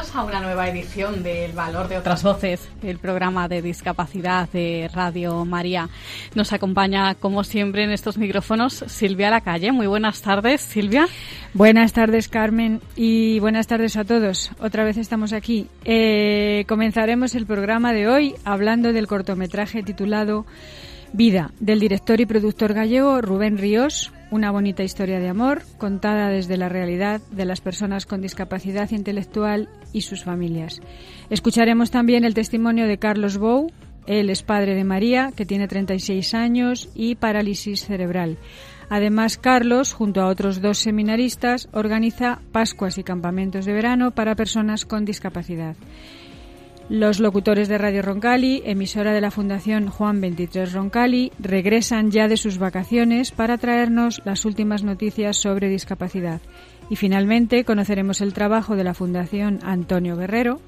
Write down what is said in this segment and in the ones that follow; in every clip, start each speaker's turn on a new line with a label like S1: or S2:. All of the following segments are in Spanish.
S1: A una nueva edición del Valor de otras Voces, el programa de discapacidad de Radio María. Nos acompaña, como siempre, en estos micrófonos Silvia Lacalle. Muy buenas tardes, Silvia.
S2: Buenas tardes, Carmen, y buenas tardes a todos. Otra vez estamos aquí. Eh, comenzaremos el programa de hoy hablando del cortometraje titulado Vida, del director y productor gallego Rubén Ríos, una bonita historia de amor contada desde la realidad de las personas con discapacidad intelectual y sus familias. Escucharemos también el testimonio de Carlos Bou, él es padre de María, que tiene 36 años y parálisis cerebral. Además, Carlos, junto a otros dos seminaristas, organiza Pascuas y campamentos de verano para personas con discapacidad. Los locutores de Radio Roncali, emisora de la Fundación Juan 23 Roncali, regresan ya de sus vacaciones para traernos las últimas noticias sobre discapacidad. Y finalmente conoceremos el trabajo de la Fundación Antonio Guerrero.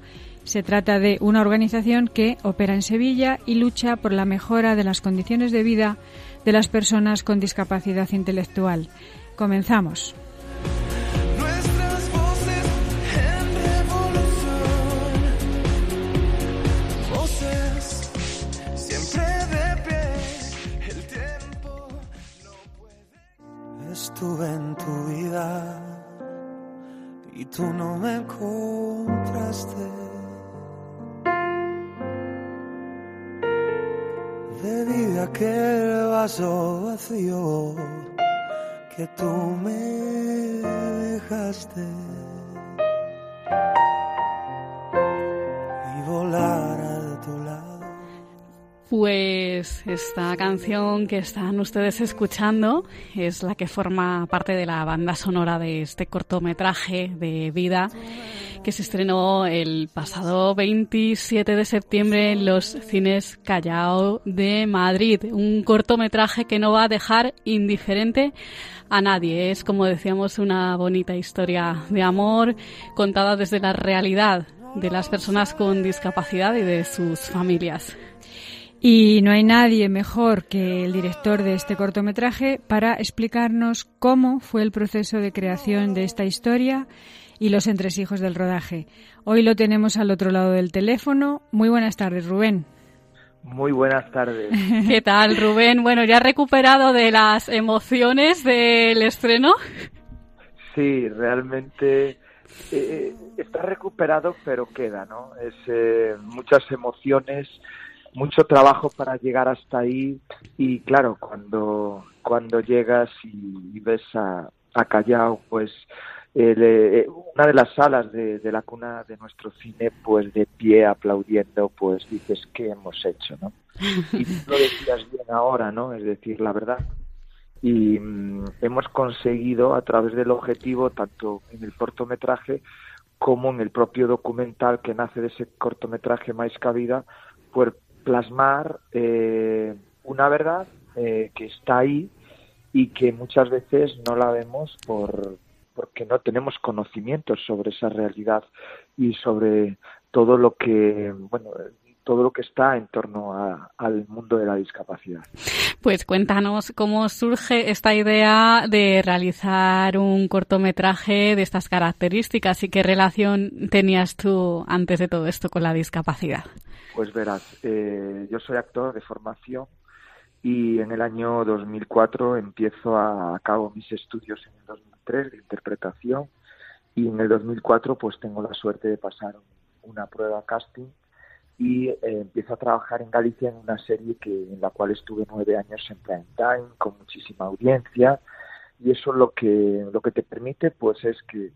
S2: Se trata de una organización que opera en Sevilla y lucha por la mejora de las condiciones de vida de las personas con discapacidad intelectual. Comenzamos.
S3: Estuve en tu vida y tú no me encontraste. Bebí de aquel vaso vacío que tú me dejaste y volar.
S1: Pues esta canción que están ustedes escuchando es la que forma parte de la banda sonora de este cortometraje de vida que se estrenó el pasado 27 de septiembre en los cines Callao de Madrid. Un cortometraje que no va a dejar indiferente a nadie. Es, como decíamos, una bonita historia de amor contada desde la realidad de las personas con discapacidad y de sus familias.
S2: Y no hay nadie mejor que el director de este cortometraje para explicarnos cómo fue el proceso de creación de esta historia y los entresijos del rodaje. Hoy lo tenemos al otro lado del teléfono. Muy buenas tardes, Rubén.
S4: Muy buenas tardes.
S1: ¿Qué tal, Rubén? Bueno, ya recuperado de las emociones del estreno.
S4: Sí, realmente eh, está recuperado, pero queda, ¿no? Es eh, muchas emociones, mucho trabajo para llegar hasta ahí y claro, cuando cuando llegas y, y ves a, a Callao, pues el, eh, una de las salas de, de, la cuna de nuestro cine, pues de pie aplaudiendo, pues dices, ¿qué hemos hecho? ¿no? Y tú lo decías bien ahora, ¿no? Es decir, la verdad. Y mm, hemos conseguido, a través del objetivo, tanto en el cortometraje como en el propio documental que nace de ese cortometraje Mais Cabida, pues plasmar eh, una verdad eh, que está ahí y que muchas veces no la vemos por, porque no tenemos conocimientos sobre esa realidad y sobre todo lo que, bueno, todo lo que está en torno a, al mundo de la discapacidad.
S1: Pues cuéntanos cómo surge esta idea de realizar un cortometraje de estas características y qué relación tenías tú antes de todo esto con la discapacidad.
S4: Pues verás, eh, yo soy actor de formación y en el año 2004 empiezo a, a cabo mis estudios en el 2003 de interpretación y en el 2004 pues tengo la suerte de pasar una prueba casting y eh, empiezo a trabajar en Galicia en una serie que en la cual estuve nueve años en prime time con muchísima audiencia y eso lo que lo que te permite pues es que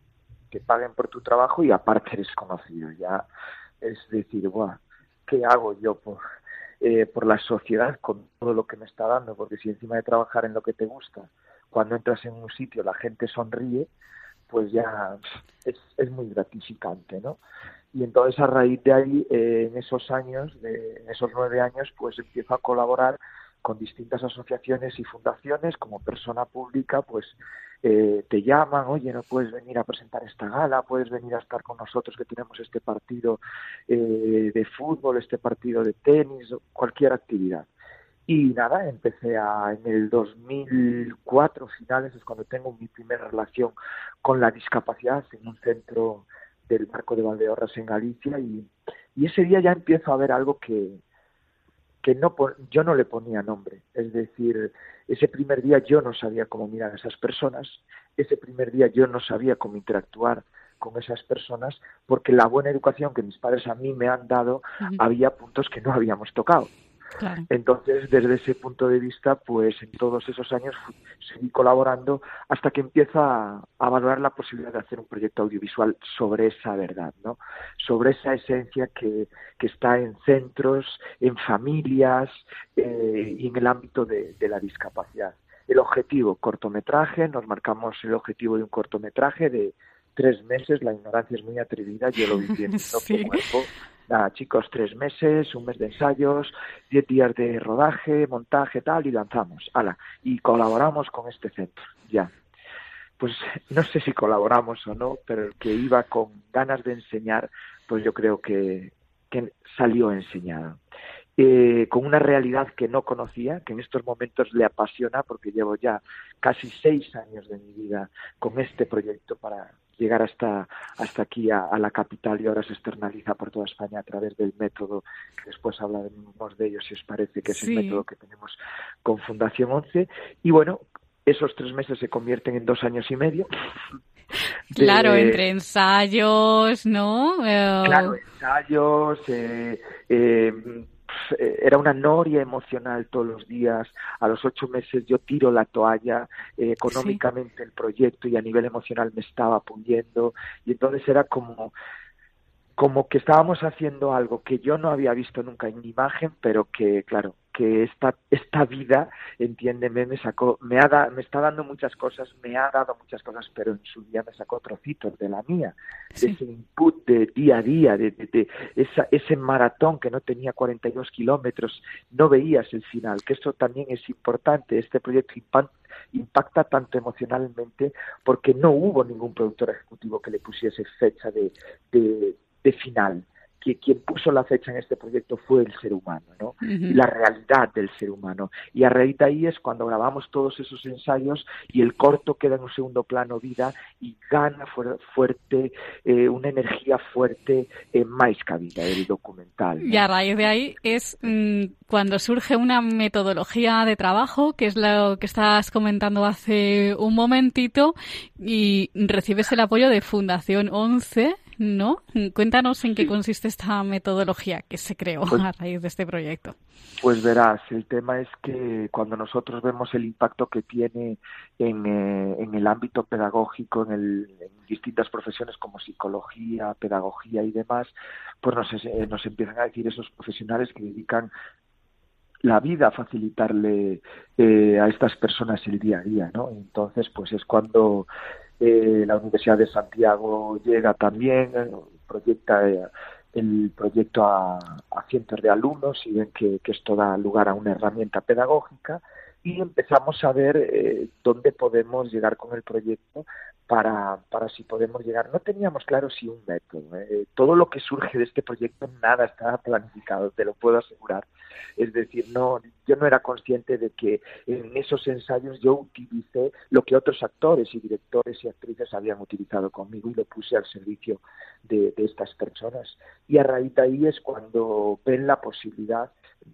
S4: te paguen por tu trabajo y aparte eres conocido ya. Es decir Buah, qué hago yo por, eh, por la sociedad con todo lo que me está dando, porque si encima de trabajar en lo que te gusta, cuando entras en un sitio la gente sonríe, pues ya es, es muy gratificante, ¿no? Y entonces a raíz de ahí, eh, en esos años, de, en esos nueve años, pues empiezo a colaborar con distintas asociaciones y fundaciones como persona pública, pues eh, te llaman, oye, no puedes venir a presentar esta gala, puedes venir a estar con nosotros que tenemos este partido eh, de fútbol, este partido de tenis, cualquier actividad. Y nada, empecé a, en el 2004, finales, es cuando tengo mi primera relación con la discapacidad en un centro del Barco de Valdeorras en Galicia y, y ese día ya empiezo a ver algo que, que no yo no le ponía nombre. Es decir, ese primer día yo no sabía cómo mirar a esas personas, ese primer día yo no sabía cómo interactuar con esas personas, porque la buena educación que mis padres a mí me han dado había puntos que no habíamos tocado. Entonces, desde ese punto de vista, pues en todos esos años seguí colaborando hasta que empiezo a, valorar la posibilidad de hacer un proyecto audiovisual sobre esa verdad, ¿no? Sobre esa esencia que, que está en centros, en familias eh, y en el ámbito de, la discapacidad. El objetivo, cortometraje, nos marcamos el objetivo de un cortometraje de tres meses, la ignorancia es muy atrevida, yo lo viví en mi cuerpo nada, chicos, tres meses, un mes de ensayos, diez días de rodaje, montaje, tal, y lanzamos. Ala, y colaboramos con este centro, ya. Pues no sé si colaboramos o no, pero el que iba con ganas de enseñar, pues yo creo que, que salió enseñado. Eh, con una realidad que no conocía, que en estos momentos le apasiona, porque llevo ya casi seis años de mi vida con este proyecto para, llegar hasta, hasta aquí a, la capital y ahora se externaliza por toda España a través del método, que después hablaremos de ello si os parece, que es el método que tenemos con Fundación 11. Y bueno, esos tres meses se convierten en dos años y medio.
S1: Claro, entre ensayos, ¿no?
S4: Eh, claro, ensayos, eh, eh, eh, era una noria emocional todos los días. A los ocho meses yo tiro la toalla, eh, económicamente el proyecto y a nivel emocional me estaba pudiendo. Y entonces era como como que estábamos haciendo algo que yo no había visto nunca en imagen, pero que, claro, que esta, esta vida, entiéndeme, me sacó, me, ha me está dando muchas cosas, me ha dado muchas cosas, pero en su día me sacó trocitos de la mía, de ese input de día a día, de, de, esa, ese maratón que no tenía 42 kilómetros, no veías el final, que eso también es importante, este proyecto impacta tanto emocionalmente porque no hubo ningún productor ejecutivo que le pusiese fecha de, de, de final que quien puso la fecha en este proyecto fue el ser humano, ¿no? La realidad del ser humano. Y a raíz de ahí es cuando grabamos todos esos ensayos y el corto queda en un segundo plano vida y gana fuerte, eh, una energía fuerte en más cabida el documental.
S1: Y a raíz de ahí es mm, cuando surge una metodología de trabajo, que es lo que estás comentando hace un momentito, y recibes el apoyo de Fundación 11 ¿no? Cuéntanos en qué consiste esta metodología que se creó pues a raíz de este proyecto.
S4: Pues verás, el tema es que cuando nosotros vemos el impacto que tiene en, eh, en el ámbito pedagógico, en, el, en, distintas profesiones como psicología, pedagogía y demás, pues nos, eh, nos empiezan a decir esos profesionales que dedican la vida a facilitarle eh, a estas personas el día a día, ¿no? Entonces, pues es cuando eh, la Universidad de Santiago llega también, eh, proyecta eh, el proyecto a, cientos de alumnos y ven que, esto da lugar a una herramienta pedagógica. Y empezamos a ver dónde podemos llegar con el proyecto para, para si podemos llegar. No teníamos claro si un método. Todo lo que surge de este proyecto, nada estaba planificado, te lo puedo asegurar. Es decir, no, yo no era consciente de que en esos ensayos yo utilicé lo que otros actores y directores y actrices habían utilizado conmigo y lo puse al servicio de, estas personas. Y a raíz de ahí es cuando ven la posibilidad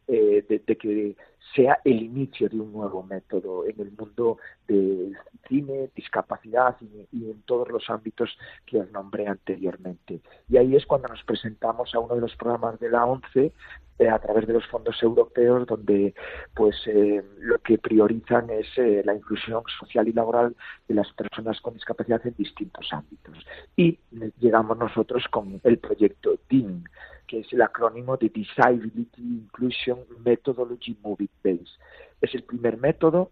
S4: eh, de, que sea el inicio de un nuevo método en el mundo del cine, discapacidad y, en todos los ámbitos que os nombré anteriormente. Y ahí es cuando nos presentamos a uno de los programas de la ONCE eh, a través de los fondos europeos donde pues eh, lo que priorizan es eh, la inclusión social y laboral de las personas con discapacidad en distintos ámbitos y llegamos nosotros con el proyecto DIN que es el acrónimo de Disability Inclusion Methodology Movie Es el primer método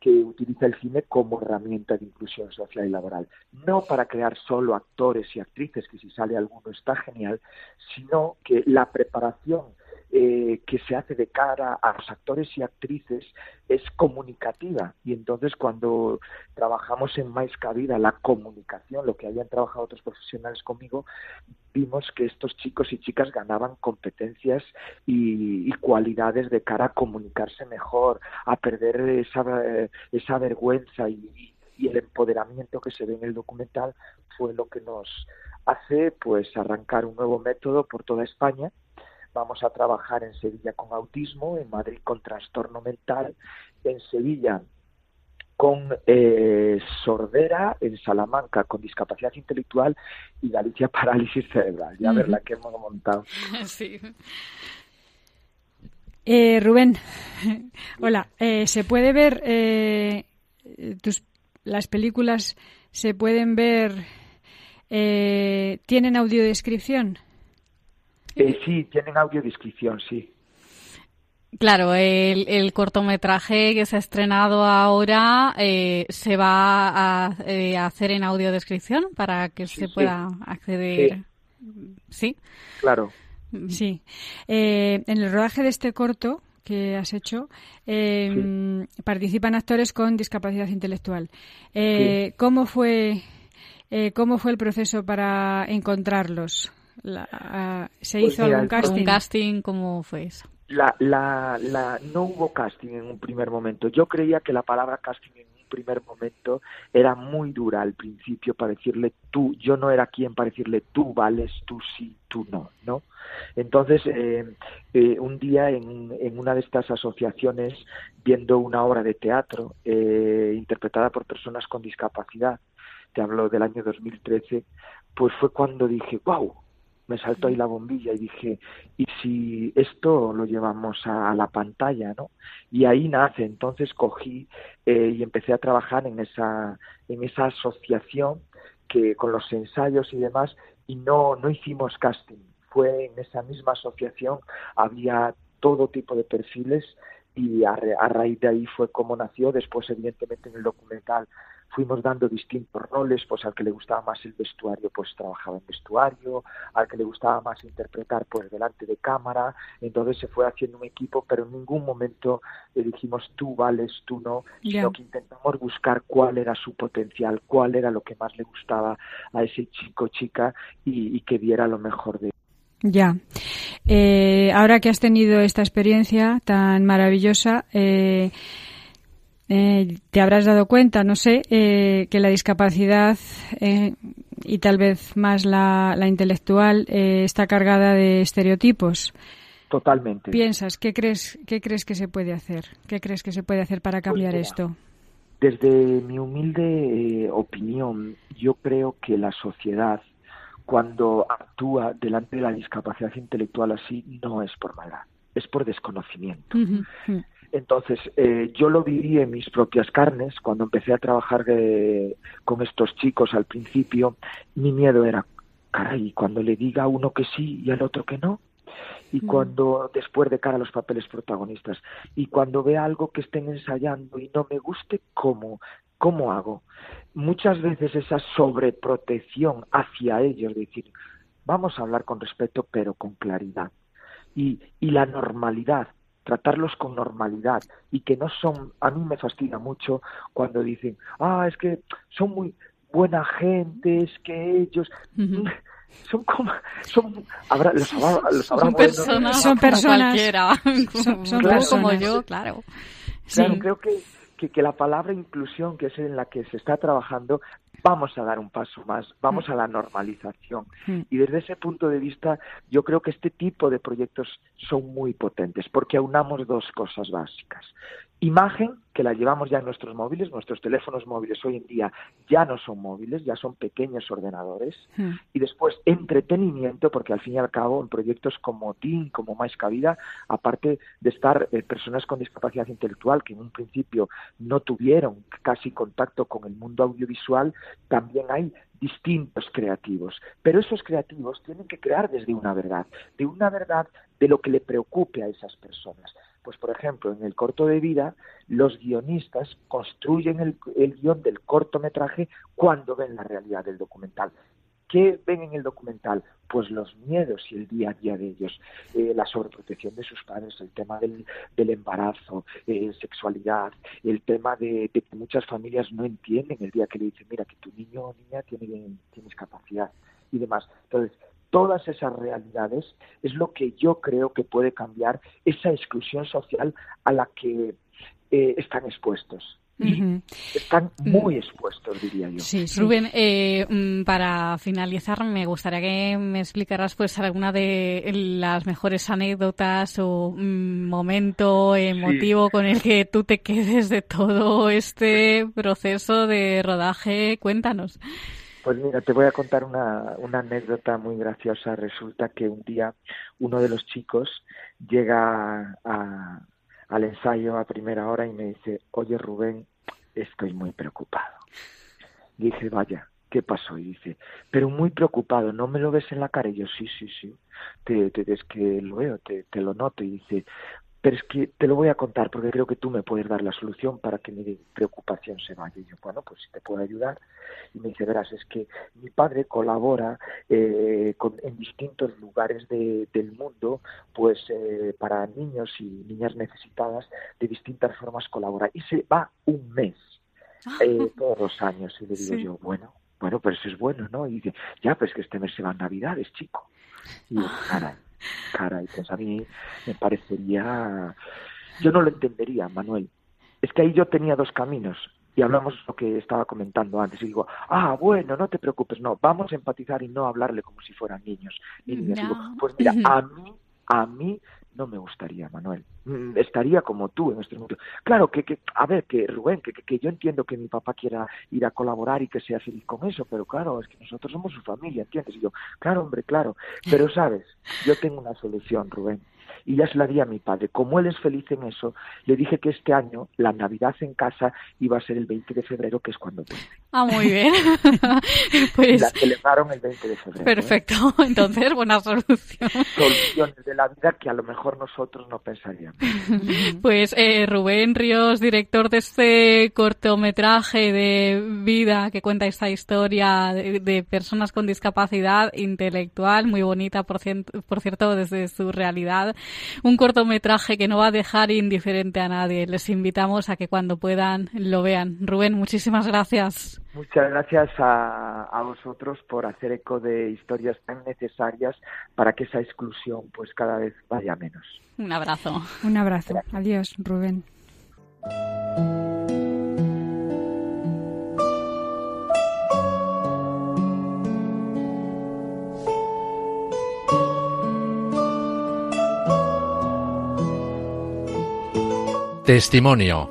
S4: que utiliza el cine como herramienta de inclusión social y laboral. No para crear solo actores y actrices, que si sale alguno está genial, sino que la preparación eh, que se hace de cara a los actores y actrices es comunicativa. Y entonces cuando trabajamos en Mais Cabida la comunicación, lo que habían trabajado otros profesionales conmigo, vimos que estos chicos y chicas ganaban competencias y, cualidades de cara a comunicarse mejor, a perder esa, esa vergüenza y, y el empoderamiento que se ve en el documental fue lo que nos hace pues arrancar un nuevo método por toda España Vamos a trabajar en Sevilla con autismo, en Madrid con trastorno mental, en Sevilla con eh, sordera, en Salamanca con discapacidad intelectual y Galicia parálisis cerebral. Ya ver la que hemos montado.
S2: Sí. Eh, Rubén, hola. Eh, ¿Se puede ver tus, las películas? ¿Se pueden ver? ¿Tienen audiodescripción?
S4: Eh, sí, tienen audiodescripción, sí.
S1: Claro, el, cortometraje que se ha estrenado ahora eh, se va a, eh, hacer en audiodescripción para que se pueda acceder. Sí.
S4: Claro.
S2: Sí. en el rodaje de este corto que has hecho em, participan actores con discapacidad intelectual. ¿Cómo fue cómo fue el proceso para encontrarlos? La, ¿Se pues hizo algún casting?
S1: casting? ¿Cómo fue eso?
S4: La, la, la, no hubo casting en un primer momento. Yo creía que la palabra casting en un primer momento era muy dura al principio para decirle tú, yo no era quien para decirle tú vales, tú sí, tú no, ¿no? Entonces, eh, eh, un día en, en, una de estas asociaciones, viendo una obra de teatro eh, interpretada por personas con discapacidad, te hablo del año 2013, pues fue cuando dije, wow, me saltó ahí la bombilla y dije, ¿y si esto lo llevamos a, la pantalla, no? Y ahí nace, entonces cogí eh, y empecé a trabajar en esa, en esa asociación que con los ensayos y demás, y no, no hicimos casting. Fue en esa misma asociación, había todo tipo de perfiles y a, a raíz de ahí fue como nació. Después, evidentemente, en el documental fuimos dando distintos roles, pues al que le gustaba más el vestuario, pues trabajaba en vestuario, al que le gustaba más interpretar, pues delante de cámara, entonces se fue haciendo un equipo, pero en ningún momento le dijimos tú vales, tú no, sino que intentamos buscar cuál era su potencial, cuál era lo que más le gustaba a ese chico chica y, que viera lo mejor de él.
S2: Ya. Eh, ahora que has tenido esta experiencia tan maravillosa, eh, eh, te habrás dado cuenta, no sé, eh, que la discapacidad eh, y tal vez más la, intelectual está cargada de estereotipos.
S4: Totalmente.
S2: ¿Piensas? ¿Qué crees, qué crees que se puede hacer? ¿Qué crees que se puede hacer para pues cambiar esto?
S4: Desde mi humilde opinión, yo creo que la sociedad, cuando actúa delante de la discapacidad intelectual así, no es por maldad, es por desconocimiento. Entonces, eh, yo lo viví en mis propias carnes cuando empecé a trabajar eh, con estos chicos al principio. Mi miedo era, caray, cuando le diga a uno que sí y al otro que no. Y mm. cuando, después de cara a los papeles protagonistas, y cuando vea algo que estén ensayando y no me guste, ¿cómo? ¿Cómo hago? Muchas veces esa sobreprotección hacia ellos, decir, vamos a hablar con respeto, pero con claridad. Y, y la normalidad, tratarlos con normalidad y que no son, a mí me fascina mucho cuando dicen, ah, es que son muy buena gente, es que ellos... Son como, son, habrá, los, los
S1: son, personas, son personas, son, son personas como yo, claro.
S4: Claro, creo que, que, que, la palabra inclusión, que es en la que se está trabajando, vamos a dar un paso más, vamos a la normalización. Y desde ese punto de vista, yo creo que este tipo de proyectos son muy potentes porque aunamos dos cosas básicas imagen que la llevamos ya en nuestros móviles, nuestros teléfonos móviles hoy en día ya no son móviles, ya son pequeños ordenadores, hmm. y después entretenimiento, porque al fin y al cabo en proyectos como TIN, como Más Cabida, aparte de estar eh, personas con discapacidad intelectual que en un principio no tuvieron casi contacto con el mundo audiovisual, también hay distintos creativos, pero esos creativos tienen que crear desde una verdad, de una verdad de lo que le preocupe a esas personas. Pues, por ejemplo, en el corto de vida, los guionistas construyen el, guion del cortometraje cuando ven la realidad del documental. ¿Qué ven en el documental? Pues los miedos y el día a día de ellos, eh, la sobreprotección de sus padres, el tema del, embarazo, eh, sexualidad, el tema de, que muchas familias no entienden el día que le dicen, mira, que tu niño o niña tiene, tiene discapacidad y demás. Entonces, todas esas realidades es lo que yo creo que puede cambiar esa exclusión social a la que eh, están expuestos. Están muy expuestos, diría yo.
S1: Sí, Rubén, eh, mm, para finalizar, me gustaría que me explicaras pues alguna de las mejores anécdotas o mm, momento emotivo con el que tú te quedes de todo este proceso de rodaje. Cuéntanos.
S4: Pues mira, te voy a contar una, una anécdota muy graciosa. Resulta que un día uno de los chicos llega al ensayo a primera hora y me dice, oye Rubén, estoy muy preocupado. Dice, vaya, ¿qué pasó? Y dice, pero muy preocupado, ¿no me lo ves en la cara? Y yo, sí, sí, sí, te, te, es que lo veo, te, te lo noto. Y dice, pero es que te lo voy a contar porque creo que tú me puedes dar la solución para que mi preocupación se vaya. Y yo, bueno, pues si te puedo ayudar. Y me dice, verás, es que mi padre colabora eh, con, en distintos lugares del mundo, pues eh, para niños y niñas necesitadas, de distintas formas colabora. Y se va un mes, eh, todos los años. Y le digo yo, bueno, bueno, pero eso es bueno, ¿no? Y dice, ya, pues que este mes se van Navidades, chico. Y yo, caray cara y pues a mí me parecería yo no lo entendería Manuel. Es que ahí yo tenía dos caminos y hablamos lo que estaba comentando antes y digo ah bueno no te preocupes no vamos a empatizar y no hablarle como si fueran niños y digo, pues mira a mí a mí no me gustaría, Manuel. Mm, estaría como tú en este momento. Claro, que, que a ver, que Rubén, que, que, yo entiendo que mi papá quiera ir a colaborar y que sea feliz con eso, pero claro, es que nosotros somos su familia, ¿entiendes? Y yo, claro, hombre, claro. Pero sabes, yo tengo una solución, Rubén y ya se la di a mi padre. Como él es feliz en eso, le dije que este año la Navidad en casa iba a ser el 20 de febrero, que es cuando vuelve.
S1: Ah, muy bien.
S4: pues... La celebraron el 20 de febrero.
S1: ¿eh? Perfecto. Entonces, buena solución.
S4: Soluciones de la vida que a lo mejor nosotros no pensaríamos.
S1: pues eh, Rubén Ríos, director de este cortometraje de vida que cuenta esta historia de, personas con discapacidad intelectual, muy bonita, por, por cierto, desde su realidad un cortometraje que no va a dejar indiferente a nadie. Les invitamos a que cuando puedan lo vean. Rubén, muchísimas gracias.
S4: Muchas gracias a, a vosotros por hacer eco de historias tan necesarias para que esa exclusión pues cada vez vaya menos.
S1: Un abrazo.
S2: Un abrazo. Adiós, Rubén.
S5: Testimonio.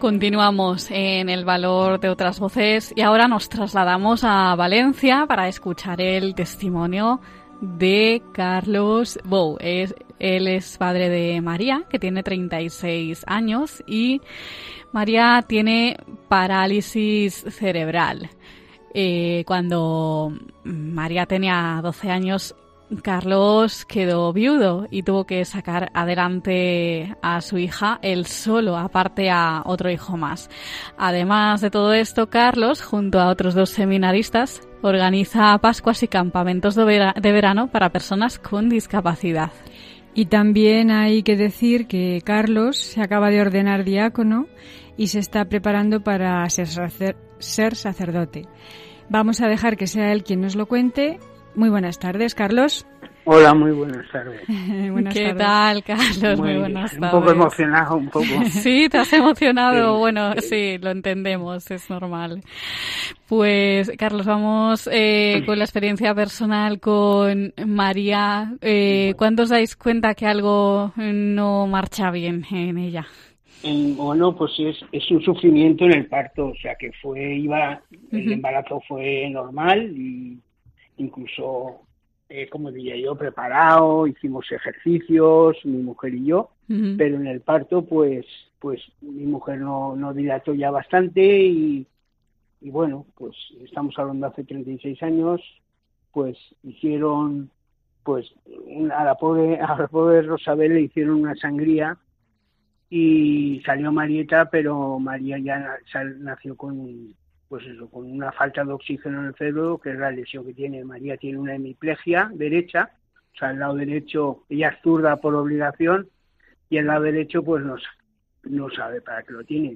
S1: Continuamos en el valor de otras voces y ahora nos trasladamos a Valencia para escuchar el testimonio de Carlos Bou. Es, él es padre de María, que tiene 36 años y María tiene parálisis cerebral. Eh, cuando María tenía 12 años, Carlos quedó viudo y tuvo que sacar adelante a su hija él solo, aparte a otro hijo más. Además de todo esto, Carlos, junto a otros dos seminaristas, organiza Pascuas y campamentos de verano para personas con discapacidad.
S2: Y también hay que decir que Carlos se acaba de ordenar diácono y se está preparando para ser, sacerdote. Vamos a dejar que sea él quien nos lo cuente. Muy buenas tardes, Carlos.
S6: Hola, muy buenas tardes.
S1: ¿Qué tal, Carlos? Muy, buenas tardes.
S6: Un poco emocionado, un poco.
S1: sí, te has emocionado. Bueno, sí. lo entendemos, es normal. Pues, Carlos, vamos eh, con la experiencia personal con María. Eh, ¿Cuándo os dais cuenta que algo no marcha bien en ella?
S6: bueno, pues es, es un sufrimiento en el parto, o sea que fue, iba, el embarazo fue normal y incluso eh, como diría yo, preparado, hicimos ejercicios, mi mujer y yo, pero en el parto, pues, pues mi mujer no, no dilató ya bastante y, y bueno, pues estamos hablando hace 36 años, pues hicieron, pues a la pobre, a la pobre Rosabel le hicieron una sangría y salió Marieta, pero María ya nació con pues eso, con una falta de oxígeno en el cerebro, que es la lesión que tiene. María tiene una hemiplegia derecha, o sea, el lado derecho, ella es zurda por obligación, y el lado derecho, pues no, no sabe para qué lo tiene.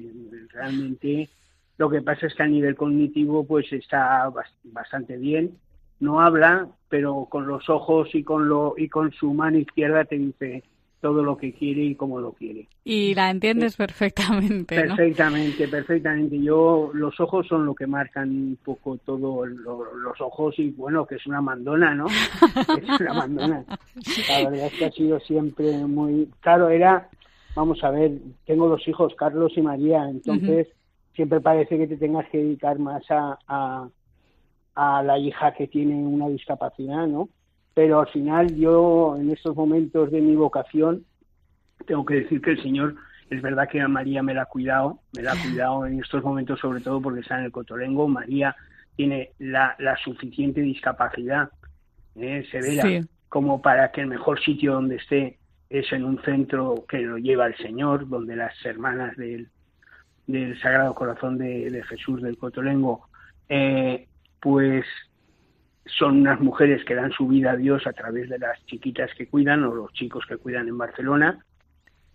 S6: Realmente lo que pasa es que a nivel cognitivo, pues está bastante bien. No habla, pero con los ojos y con, lo, y con su mano izquierda te dice, todo lo que quiere y cómo lo quiere.
S1: Y la entiendes perfectamente.
S6: Perfectamente, perfectamente. Yo, los ojos son lo que marcan un poco todo, los ojos y bueno, que es una mandona, ¿no? es una mandona. La verdad es que ha sido siempre muy, claro, era, vamos a ver, tengo dos hijos, Carlos y María, entonces siempre parece que te tengas que dedicar más a, a, a la hija que tiene una discapacidad, ¿no? Pero al final yo en estos momentos de mi vocación tengo que decir que el Señor es verdad que a María me la ha cuidado, me la ha cuidado en estos momentos sobre todo porque está en el Cotolengo, María tiene la, suficiente discapacidad eh, severa como para que el mejor sitio donde esté es en un centro que lo lleva el Señor, donde las hermanas del, del Sagrado Corazón de, Jesús del Cotolengo, eh, pues son unas mujeres que dan su vida a Dios a través de las chiquitas que cuidan o los chicos que cuidan en Barcelona.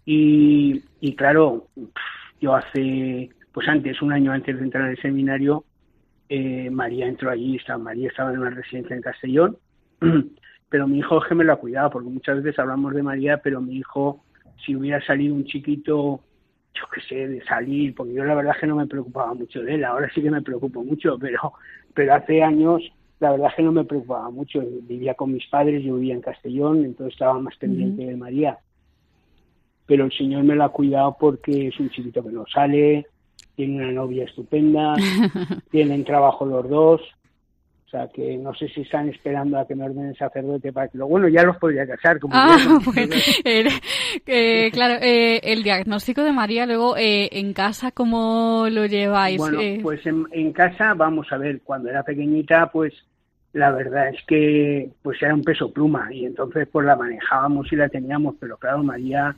S6: Y, claro, yo hace, pues antes, un año antes de entrar al seminario, eh, María entró allí, estaba, María estaba en una residencia en Castellón, pero mi hijo que me lo ha cuidado, porque muchas veces hablamos de María, pero mi hijo, si hubiera salido un chiquito, yo qué sé, de salir, porque yo la verdad es que no me preocupaba mucho de él, ahora sí que me preocupo mucho, pero, pero hace años la verdad es que no me preocupaba mucho. Vivía con mis padres, yo vivía en Castellón, entonces estaba más pendiente de María. Pero el Señor me lo ha cuidado porque es un chiquito que no sale, tiene una novia estupenda, tienen trabajo los dos. O sea, que no sé si están esperando a que me ordenen sacerdote para que lo bueno, ya los podría casar. Como
S1: ah, bueno, eh, claro, eh, el diagnóstico de María, luego eh, en casa, ¿cómo lo lleváis?
S6: Bueno, pues en, en, casa, vamos a ver, cuando era pequeñita, pues la verdad es que pues era un peso pluma y entonces pues la manejábamos y la teníamos, pero claro, María,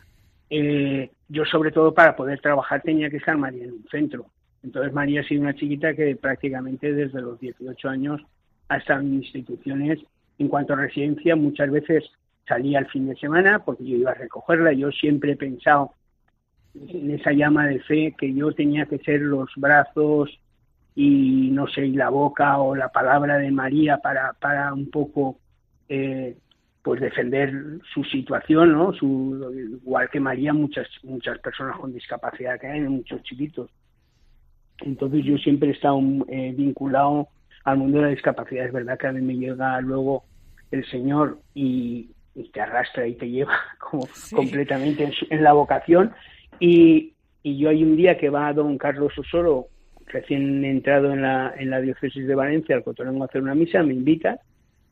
S6: eh, yo sobre todo para poder trabajar tenía que estar María en un centro. Entonces María ha sido una chiquita que prácticamente desde los 18 años ha estado en instituciones. En cuanto a residencia, muchas veces salía el fin de semana porque yo iba a recogerla. Yo siempre he pensado en esa llama de fe que yo tenía que ser los brazos, y no sé, y la boca o la palabra de María para, para un poco eh, pues defender su situación, ¿no? Su, igual que María, muchas, muchas personas con discapacidad que hay, muchos chiquitos. Entonces yo siempre he estado eh, vinculado al mundo de la discapacidad. Es verdad que a mí me llega luego el Señor y, te arrastra y te lleva como completamente en, en, la vocación. Y, y yo hay un día que va don Carlos Osoro recién entrado en la, en la diócesis de Valencia, al Cotolengo a hacer una misa, me invita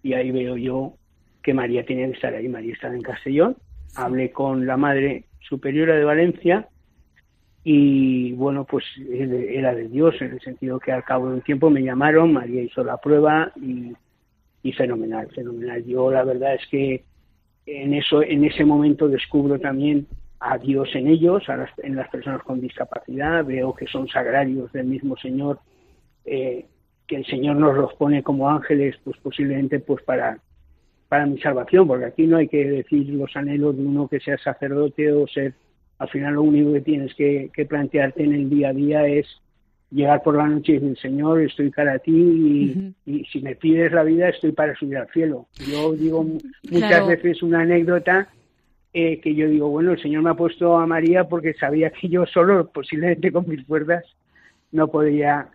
S6: y ahí veo yo que María tenía que estar ahí. María estaba en Castellón. Hablé con la Madre Superiora de Valencia y bueno, pues era de Dios en el sentido que al cabo de un tiempo me llamaron, María hizo la prueba y, y fenomenal, fenomenal. Yo la verdad es que en eso, en ese momento descubro también a Dios en ellos, en las personas con discapacidad, veo que son sagrarios del mismo Señor, eh, que el Señor nos los pone como ángeles, pues posiblemente pues para, para mi salvación, porque aquí no hay que decir los anhelos de uno que sea sacerdote o ser, al final lo único que tienes que, plantearte en el día a día es llegar por la noche y decir, Señor, estoy para ti y, si me pides la vida estoy para subir al cielo. Yo digo muchas veces una anécdota eh, que yo digo, bueno, el Señor me ha puesto a María porque sabía que yo solo, posiblemente con mis fuerzas, no podía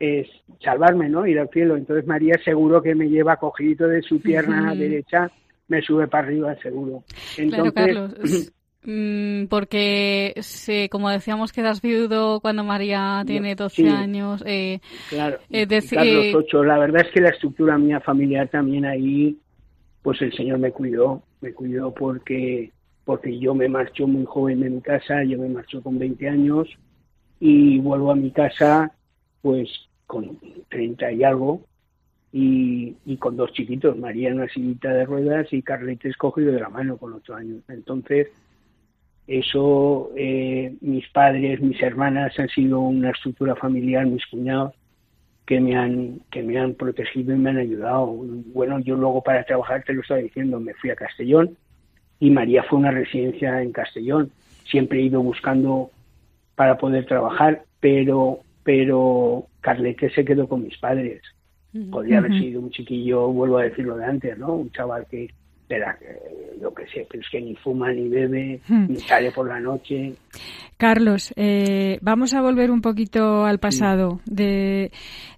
S6: eh, salvarme, ¿no? Ir al cielo. Entonces María seguro que me lleva cogidito de su pierna derecha, me sube para arriba seguro.
S1: Entonces, claro, Carlos. Mm, porque, se, como decíamos, quedas viudo cuando María tiene 12 años. Eh,
S6: claro, Carlos 8. La verdad es que la estructura mía familiar también ahí, pues el Señor me cuidó, me cuidó porque, porque yo me marcho muy joven de mi casa, yo me marcho con 20 años y vuelvo a mi casa pues con 30 y algo y, y con dos chiquitos, María en una sillita de ruedas y Carlete escogido de la mano con 8 años. Entonces, eso, eh, mis padres, mis hermanas han sido una estructura familiar, mis cuñados, que me han que me han protegido y me han ayudado. Bueno, yo luego para trabajar, te lo estaba diciendo, me fui a Castellón y María fue una residencia en Castellón. Siempre he ido buscando para poder trabajar, pero pero Carlete se quedó con mis padres. Podría haber sido un chiquillo, vuelvo a decirlo de antes, ¿no? Un chaval que Espera, yo qué sé, pero es que ni fuma ni bebe, hmm. ni sale por la noche.
S2: Carlos, eh, vamos a volver un poquito al pasado. De,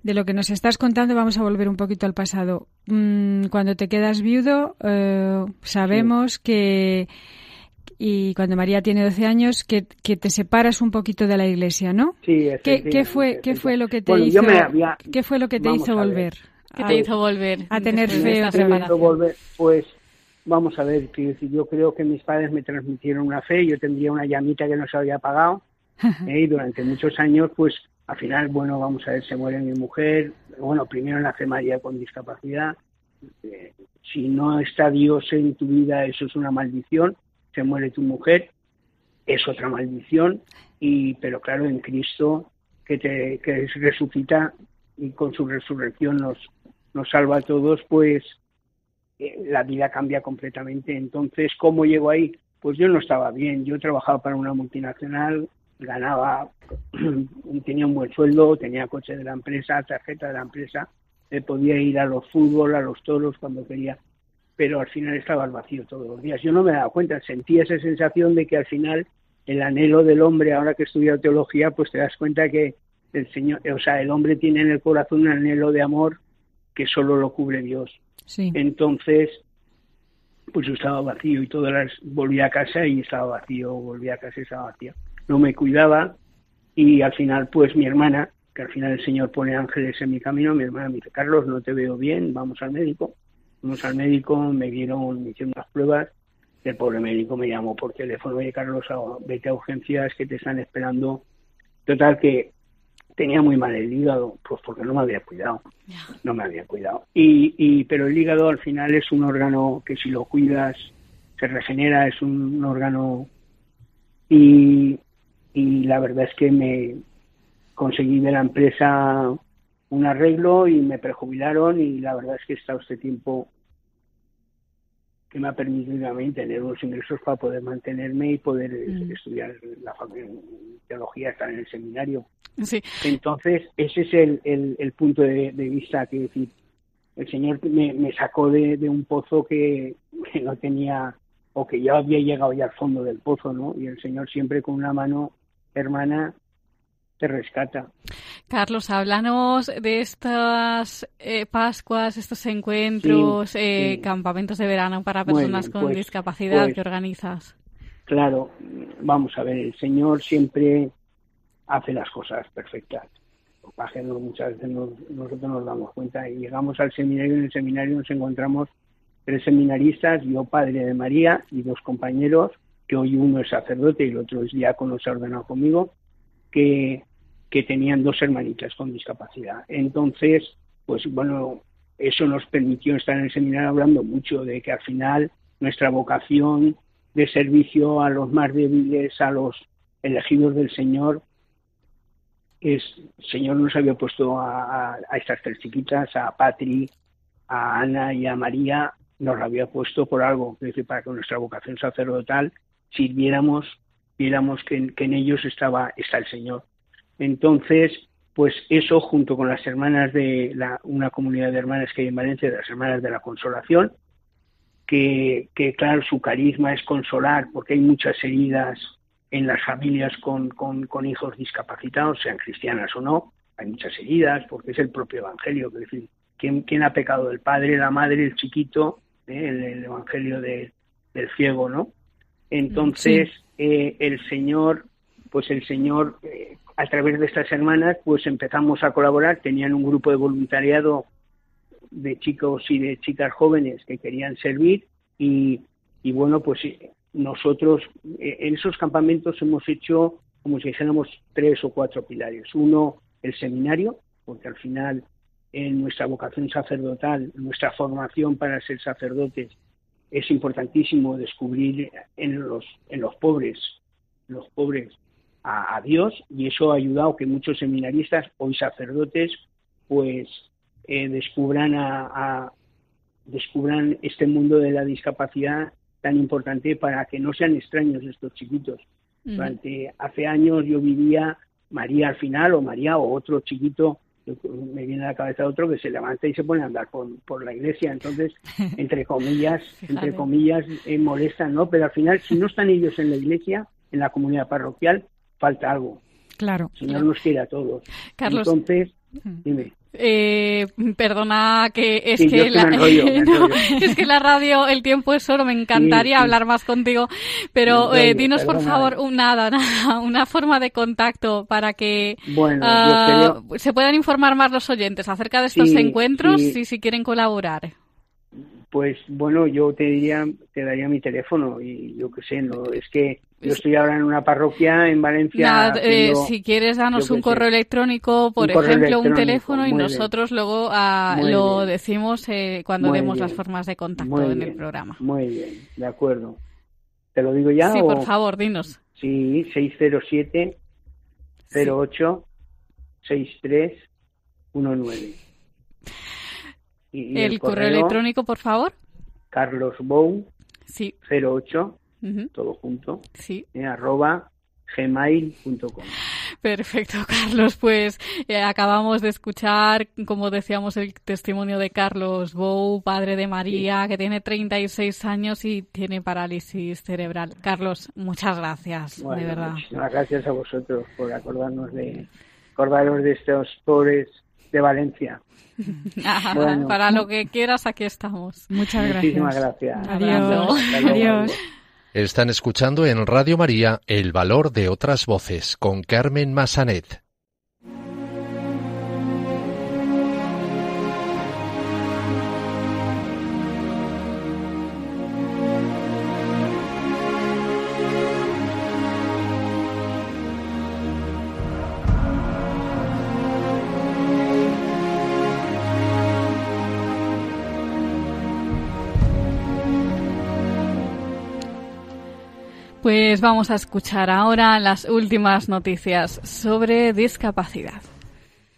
S2: de, lo que nos estás contando, vamos a volver un poquito al pasado. Mm, cuando te quedas viudo, eh, sabemos que, y cuando María tiene 12 años, que, que, te separas un poquito de la iglesia, ¿no?
S6: Sí,
S2: ¿Qué, ¿Qué, fue, ¿Qué fue lo que te hizo, ¿qué fue lo que te hizo volver?
S1: ¿Qué te hizo volver?
S2: A tener fe
S6: otra volver, Pues Vamos a ver, yo creo que mis padres me transmitieron una fe, yo tendría una llamita que no se había apagado ¿eh? y durante muchos años, pues al final, bueno, vamos a ver, se muere mi mujer, bueno, primero nace María con discapacidad, eh, si no está Dios en tu vida, eso es una maldición, se muere tu mujer, es otra maldición, y pero claro, en Cristo que te que resucita y con su resurrección nos, nos salva a todos, pues la vida cambia completamente. Entonces, ¿cómo llego ahí? Pues yo no estaba bien. Yo trabajaba para una multinacional, ganaba, tenía un buen sueldo, tenía coche de la empresa, tarjeta de la empresa, me podía ir a los fútbol, a los toros cuando quería, pero al final estaba al vacío todos los días. Yo no me daba cuenta, sentía esa sensación de que al final el anhelo del hombre, ahora que he estudiado teología, pues te das cuenta que el Señor, o sea, el hombre tiene en el corazón un anhelo de amor que solo lo cubre Dios. Entonces, pues yo estaba vacío y todas las volví a casa y estaba vacío, volví a casa y estaba vacío. No me cuidaba y al final, pues mi hermana, que al final el Señor pone ángeles en mi camino, mi hermana me dice, Carlos, no te veo bien, vamos al médico. Vamos al médico, me dieron, me hicieron unas pruebas, el pobre médico me llamó por teléfono, oye Carlos, vete a urgencias que te están esperando. Total que tenía muy mal el hígado, pues porque no me había cuidado, no me había cuidado. Y, y, pero el hígado al final es un órgano que si lo cuidas se regenera, es un, órgano y, y la verdad es que me conseguí de la empresa un arreglo y me prejubilaron y la verdad es que he estado este tiempo que me ha permitido a mí tener unos ingresos para poder mantenerme y poder mm. estudiar la teología, estar en el seminario.
S1: Sí.
S6: Entonces, ese es el, el, punto de, vista que decir, el Señor me, me sacó de, de, un pozo que, que, no tenía o que ya había llegado ya al fondo del pozo, ¿no? Y el Señor siempre con una mano hermana te rescata.
S1: Carlos, háblanos de estas eh, Pascuas, estos encuentros, eh, campamentos de verano para personas con pues, discapacidad pues, que organizas.
S6: Claro, vamos a ver, el Señor siempre hace las cosas perfectas. Muchas veces nosotros nos damos cuenta y llegamos al seminario, en el seminario nos encontramos tres seminaristas, yo padre de María y dos compañeros, que hoy uno es sacerdote y el otro es diácono, se ha ordenado conmigo, que que tenían dos hermanitas con discapacidad. Entonces, pues bueno, eso nos permitió estar en el seminario hablando mucho de que al final nuestra vocación de servicio a los más débiles, a los elegidos del Señor, es, el Señor nos había puesto a, estas tres chiquitas, a Patri, a Ana y a María, nos había puesto por algo, es decir, para que nuestra vocación sacerdotal sirviéramos, viéramos que, que en ellos estaba, está el Señor. Entonces, pues eso junto con las hermanas de la, una comunidad de hermanas que hay en Valencia, de las hermanas de la consolación, que, que claro, su carisma es consolar porque hay muchas heridas en las familias con, con, con, hijos discapacitados, sean cristianas o no, hay muchas heridas porque es el propio Evangelio, es decir, ¿quién, quién ha pecado? El padre, la madre, el chiquito, ¿eh? el, el, Evangelio de, del ciego, ¿no? Entonces, sí. eh, el Señor, pues el Señor, eh, a través de estas hermanas, pues empezamos a colaborar, tenían un grupo de voluntariado de chicos y de chicas jóvenes que querían servir y, y bueno, pues nosotros eh, en esos campamentos hemos hecho, como si dijéramos, tres o cuatro pilares. Uno, el seminario, porque al final en nuestra vocación sacerdotal, nuestra formación para ser sacerdotes, es importantísimo descubrir en los, en los pobres, los pobres a, a Dios, y eso ha ayudado que muchos seminaristas, hoy sacerdotes, pues eh, descubran a, a, descubran este mundo de la discapacidad tan importante para que no sean extraños estos chiquitos. -huh. Durante hace años yo vivía María al final o María o otro chiquito me viene a la cabeza otro que se levanta y se pone a andar por, por la iglesia entonces entre comillas entre comillas eh, molestan no pero al final si no están ellos en la iglesia en la comunidad parroquial falta algo.
S2: Claro
S6: el Señor nos quiere a todos.
S1: Carlos.
S6: Entonces dime.
S1: Eh, perdona que es
S6: sí,
S1: que la,
S6: enrollo,
S1: no, es que la radio el tiempo es oro me encantaría sí, sí. hablar más contigo pero enrollo, eh, dinos por favor un, nada, nada una forma de contacto para que
S6: bueno,
S1: uh, quería... se puedan informar más los oyentes acerca de estos encuentros y si quieren colaborar
S6: pues bueno, yo te diría, te daría mi teléfono y yo qué sé, no, es que yo estoy ahora en una parroquia en Valencia.
S1: Nada, haciendo, eh, si quieres, danos un correo sé, electrónico, por
S6: un
S1: ejemplo,
S6: electrónico,
S1: un teléfono y nosotros
S6: bien.
S1: luego uh, lo
S6: bien.
S1: decimos eh, cuando
S6: muy
S1: demos
S6: bien.
S1: las formas de contacto en el programa.
S6: Muy bien, de acuerdo. ¿Te lo digo ya?
S1: Sí,
S6: o...
S1: por favor, dinos.
S6: Sí, 607 08 6319.
S1: Y, y el, el correo, correo, electrónico, por favor.
S6: Carlos Bou
S1: sí.
S6: 08, uh -huh. todo junto,
S1: sí.
S6: eh, arroba gmail.com.
S1: Perfecto, Carlos. Pues eh, acabamos de escuchar, como decíamos, el testimonio de Carlos Bou, padre de María, sí. que tiene 36 años y tiene parálisis cerebral. Carlos, muchas gracias,
S6: bueno,
S1: de verdad.
S6: Muchísimas gracias a vosotros por acordarnos de, acordaros de estos pobres de Valencia.
S1: bueno. Para lo que quieras, aquí estamos.
S2: Muchas gracias.
S6: Muchísimas gracias.
S2: Adiós. Adiós.
S5: Están escuchando en Radio María El Valor de otras Voces con Carmen Massanet.
S1: Pues vamos a escuchar ahora las últimas noticias sobre discapacidad.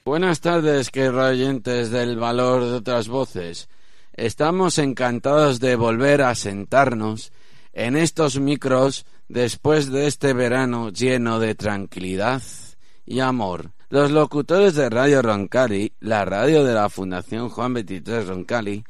S7: Buenas tardes, oyentes del valor de otras voces. Estamos encantados de volver a sentarnos en estos micros después de este verano lleno de tranquilidad y amor. Los locutores de Radio Roncali, la radio de la Fundación Juan 23 Roncali,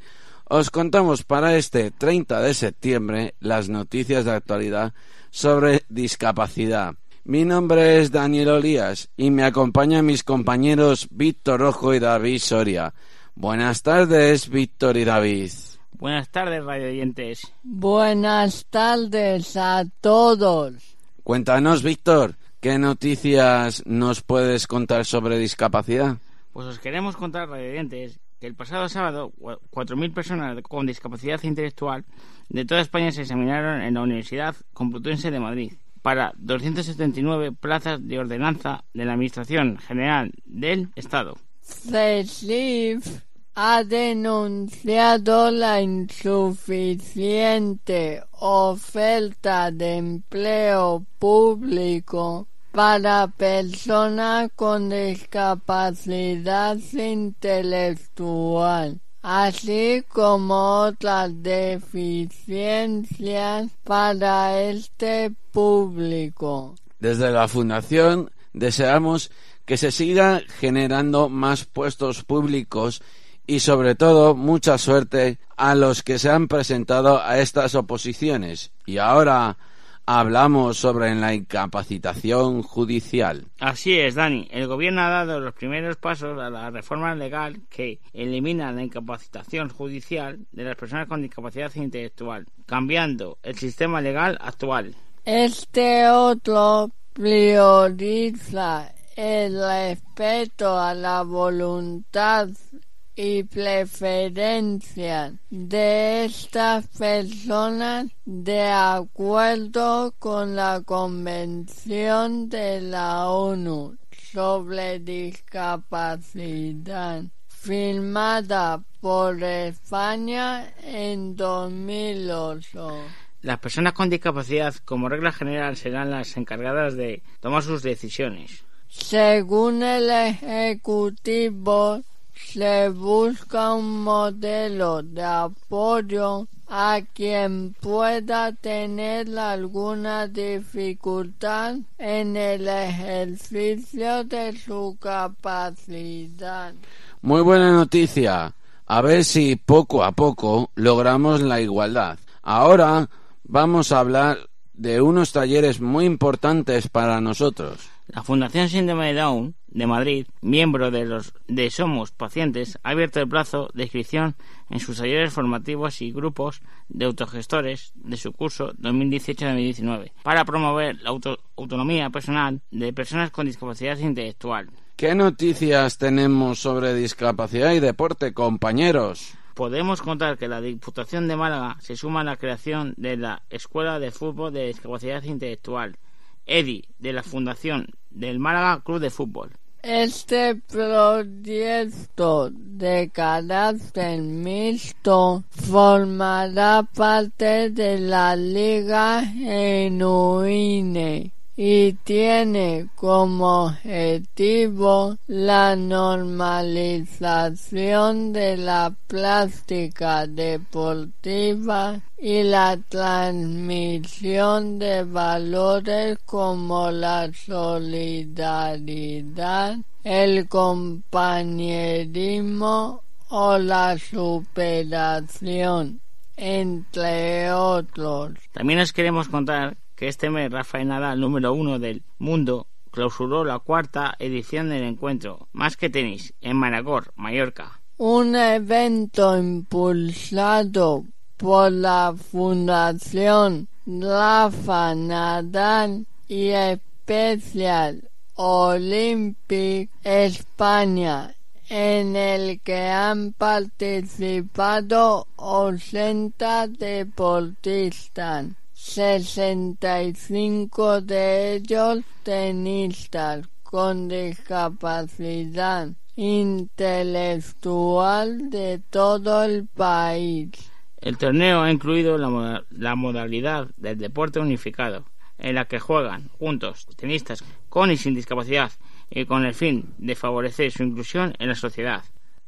S7: os contamos para este 30 de septiembre las noticias de actualidad sobre discapacidad. Mi nombre es Daniel Olías y me acompañan mis compañeros Víctor Rojo y David Soria. Buenas tardes, Víctor y David.
S8: Buenas tardes, radio oyentes.
S9: Buenas tardes a todos.
S7: Cuéntanos, Víctor, ¿qué noticias nos puedes contar sobre discapacidad?
S8: Pues os queremos contar, radio oyentes, el pasado sábado 4.000 personas con discapacidad intelectual de toda España se examinaron en la Universidad Complutense de Madrid para 279 plazas de ordenanza de la Administración General del Estado.
S9: CESIF ha denunciado la insuficiente oferta de empleo público para personas con discapacidad intelectual, así como otras deficiencias para este público.
S7: Desde la Fundación deseamos que se siga generando más puestos públicos y sobre todo mucha suerte a los que se han presentado a estas oposiciones. Y ahora hablamos sobre la incapacitación judicial.
S8: Así es, Dani. El gobierno ha dado los primeros pasos a la reforma legal que elimina la incapacitación judicial de las personas con discapacidad intelectual, cambiando el sistema legal actual.
S9: Este otro prioriza el respeto a la voluntad y preferencias de estas personas de acuerdo con la Convención de la ONU sobre discapacidad firmada por España en 2008.
S8: Las personas con discapacidad, como regla general, serán las encargadas de tomar sus decisiones.
S9: Según el Ejecutivo, se busca un modelo de apoyo a quien pueda tener alguna dificultad en el ejercicio de su capacidad.
S7: Muy buena noticia. A ver si poco a poco logramos la igualdad. Ahora vamos a hablar de unos talleres muy importantes para nosotros.
S8: La Fundación Síndrome de Down de Madrid, miembro de los de Somos Pacientes, ha abierto el plazo de inscripción en sus talleres formativos y grupos de autogestores de su curso 2018-2019 para promover la autonomía personal de personas con discapacidad intelectual.
S7: ¿Qué noticias tenemos sobre discapacidad y deporte, compañeros?
S8: Podemos contar que la Diputación de Málaga se suma a la creación de la Escuela de Fútbol de Discapacidad Intelectual, EDI, de la Fundación del Málaga Club de Fútbol.
S9: Este proyecto de carácter mixto formará parte de la Liga Genuine y tiene como objetivo la normalización de la plástica deportiva y la transmisión de valores como la solidaridad, el compañerismo o la superación, entre otros.
S8: También os queremos contar que este mes Rafael Nadal, número uno del mundo, clausuró la cuarta edición del encuentro Más que tenis en Manacor, Mallorca.
S9: Un evento impulsado por la Fundación Rafa Nadal y Especial Olympic España en el que han participado 80 deportistas. 65 de ellos tenistas con discapacidad intelectual de todo el país.
S8: El torneo ha incluido la, la, modalidad del deporte unificado, en la que juegan juntos tenistas con y sin discapacidad y con el fin de favorecer su inclusión en la sociedad.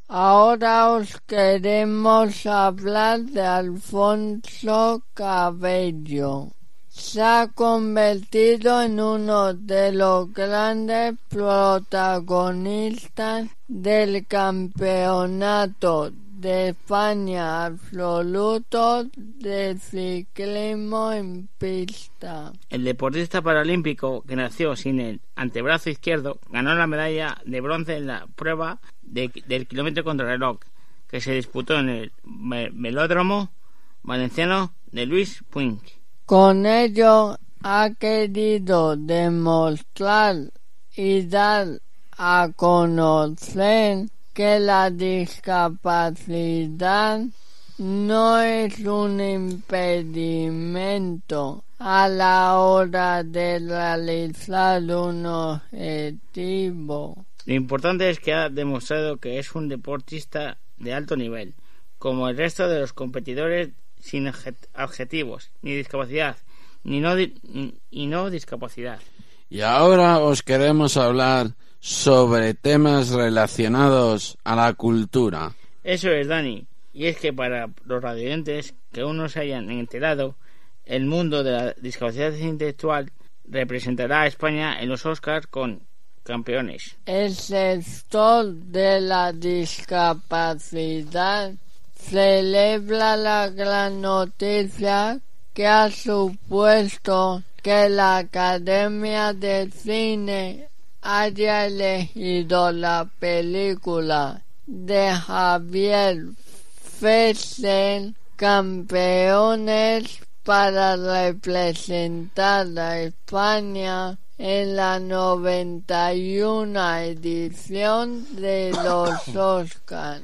S9: Ahora os queremos hablar de Alfonso Cabello. Se ha convertido en uno de los grandes protagonistas del campeonato de España absoluto de ciclismo en pista.
S8: El deportista paralímpico que nació sin el antebrazo izquierdo ganó la medalla de bronce en la prueba del kilómetro contrarreloj que se disputó en el velódromo valenciano de Luis Puig.
S9: Con ello ha querido demostrar y dar a conocer que la discapacidad no es un impedimento a la hora de realizar un objetivo.
S8: Lo importante es que ha demostrado que es un deportista de alto nivel, como el resto de los competidores sin objetivos, ni discapacidad, ni no, y no discapacidad.
S7: Y ahora os queremos hablar sobre temas relacionados a la cultura.
S8: Eso es, Dani. Y es que para los radiantes que aún no se hayan enterado, el mundo de la discapacidad intelectual representará a España en los Oscars con campeones.
S9: El sector de la discapacidad celebra la gran noticia que ha supuesto que la Academia de Cine haya elegido la película de Javier Fesser campeones para representar a España en la 91 edición de los Oscars.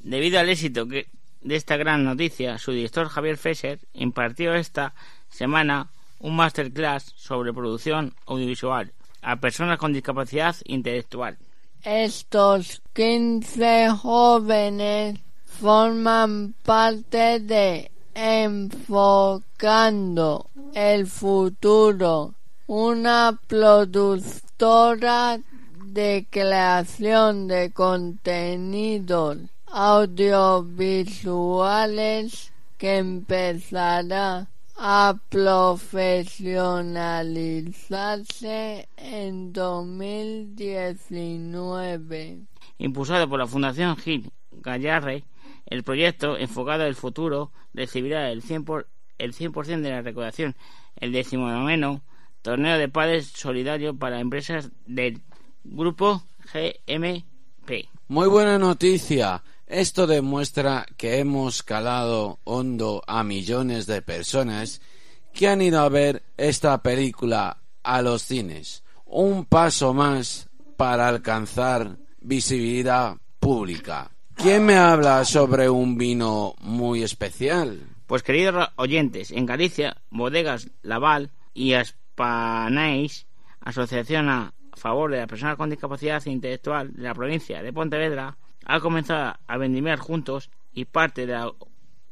S8: Debido al éxito de esta gran noticia, su director Javier Fesser impartió esta semana un masterclass sobre producción audiovisual a personas con discapacidad intelectual.
S9: Estos 15 jóvenes forman parte de Enfocando el Futuro, una productora de creación de contenidos audiovisuales que empezará a profesionalizarse en 2019.
S8: Impulsado por la Fundación Gil Gallarre, el proyecto enfocado al futuro recibirá el 100%, el 100 de la recaudación, el decimonoveno torneo de padres solidario para empresas del grupo GMP.
S7: Muy buena noticia. Esto demuestra que hemos calado hondo a millones de personas que han ido a ver esta película a los cines. Un paso más para alcanzar visibilidad pública. ¿Quién me habla sobre un vino muy especial?
S8: Pues queridos oyentes, en Galicia, Bodegas Laval y Aspanéis, Asociación a favor de las personas con discapacidad intelectual de la provincia de Pontevedra, ha comenzado a vendimiar juntos y parte de la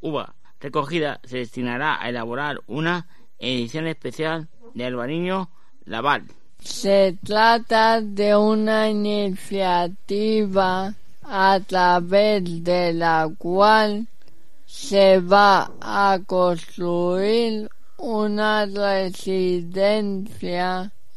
S8: uva recogida se destinará a elaborar una edición especial de Albariño Laval.
S9: Se trata de una iniciativa a través de la cual se va a construir una residencia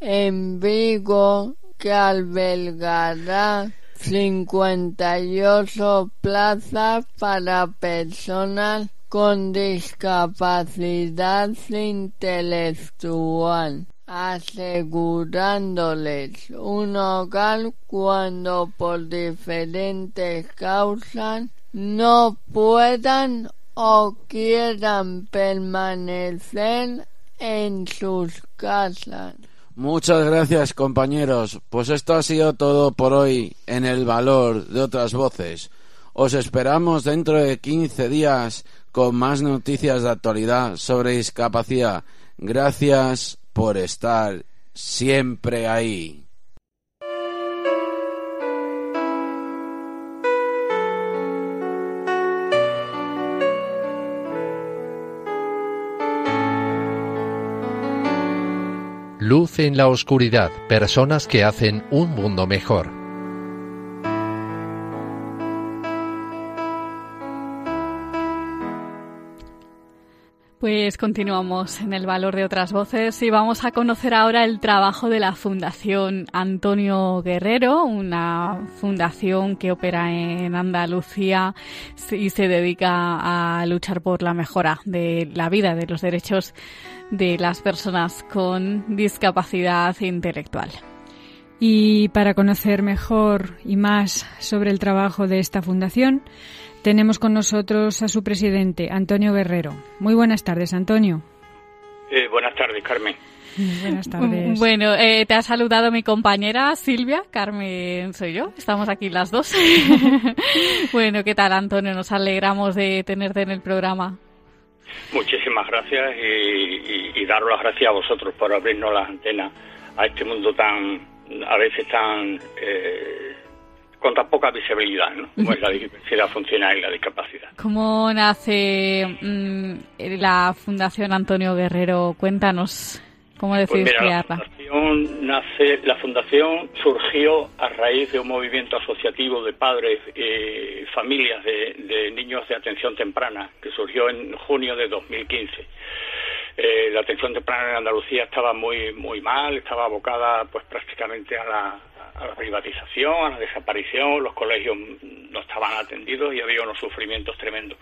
S9: en Vigo que albergará 58 plazas para personas con discapacidad intelectual, asegurándoles un hogar cuando por diferentes causas no puedan o quieran permanecer en sus casas.
S7: Muchas gracias compañeros. Pues esto ha sido todo por hoy en el valor de otras voces. Os esperamos dentro de 15 días con más noticias de actualidad sobre discapacidad. Gracias por estar siempre ahí.
S5: Luz en la oscuridad, personas que hacen un mundo mejor.
S1: Pues continuamos en el valor de otras voces y vamos a conocer ahora el trabajo de la Fundación Antonio Guerrero, una fundación que opera en Andalucía y se dedica a luchar por la mejora de la vida, de los derechos de las personas con discapacidad intelectual.
S2: Y para conocer mejor y más sobre el trabajo de esta fundación, tenemos con nosotros a su presidente, Antonio Guerrero. Muy buenas tardes, Antonio.
S10: Eh, buenas tardes, Carmen.
S2: Buenas tardes.
S1: Bueno, eh, te ha saludado mi compañera Silvia, Carmen soy yo, estamos aquí las dos. bueno, ¿qué tal, Antonio? Nos alegramos de tenerte en el programa.
S10: Muchísimas gracias y, y, daros las gracias a vosotros por abrirnos las antenas a este mundo tan, a veces tan eh, con tan poca visibilidad, ¿no? Como es la diversidad y la discapacidad.
S1: ¿Cómo nace mm, la Fundación Antonio Guerrero? Cuéntanos. ¿Cómo
S10: pues
S1: decidís
S10: mira,
S1: crearla?
S10: La fundación, nace, la fundación surgió a raíz de un movimiento asociativo de padres y familias de, de niños de atención temprana que surgió en junio de 2015. Eh, la atención temprana en Andalucía estaba muy muy mal, estaba abocada pues prácticamente a la, a la privatización, a la desaparición, los colegios no estaban atendidos y había unos sufrimientos tremendos.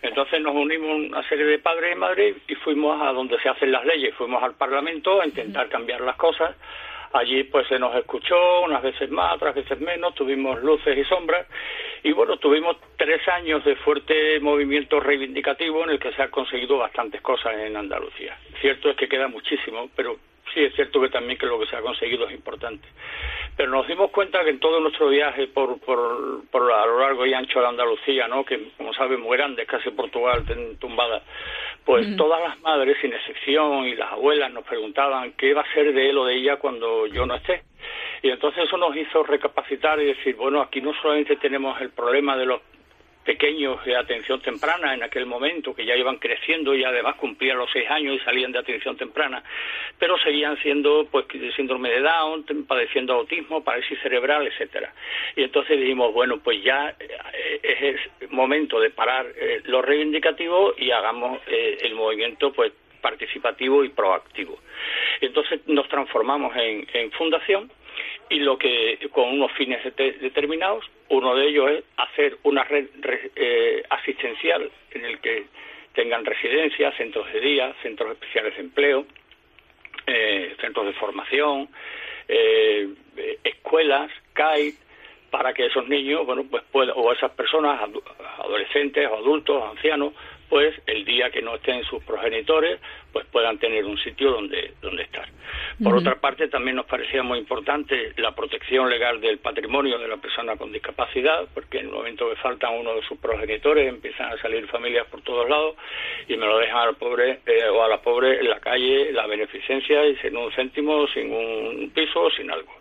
S10: Entonces nos unimos una serie de padres en Madrid y fuimos a donde se hacen las leyes, fuimos al Parlamento a intentar cambiar las cosas. Allí pues se nos escuchó unas veces más, otras veces menos, tuvimos luces y sombras y bueno, tuvimos tres años de fuerte movimiento reivindicativo en el que se han conseguido bastantes cosas en Andalucía. Cierto es que queda muchísimo, pero sí es cierto que también que lo que se ha conseguido es importante. Pero nos dimos cuenta que en todo nuestro viaje por, por, por a lo largo y ancho de Andalucía, ¿no? que como saben muy grande, casi Portugal tumbada, pues todas las madres, sin excepción, y las abuelas nos preguntaban qué va a ser de él o de ella cuando yo no esté. Y entonces eso nos hizo recapacitar y decir, bueno, aquí no solamente tenemos el problema de los pequeños de atención temprana en aquel momento, que ya iban creciendo y además cumplían los seis años y salían de atención temprana, pero seguían siendo pues síndrome de Down, padeciendo autismo, parálisis cerebral, etcétera. Y entonces dijimos, bueno, pues ya eh, es el momento de parar eh, lo reivindicativo y hagamos eh, el movimiento pues participativo y proactivo. Entonces nos transformamos en, en fundación y lo que con unos fines determinados uno de ellos es hacer una red eh, asistencial en el que tengan residencias, centros de día, centros especiales de empleo, eh, centros de formación, eh, escuelas, CAI, para que esos niños, bueno, pues puedan, o esas personas, adolescentes o adultos, ancianos, pues el día que no estén sus progenitores, pues puedan tener un sitio donde, donde estar. Por otra parte, también nos parecía muy importante la protección legal del patrimonio de la persona con discapacidad, porque en el momento que faltan uno de sus progenitores empiezan a salir familias por todos lados y me lo dejan al pobre eh, o a la pobre en la calle la beneficencia y sin un céntimo, sin un piso, sin algo.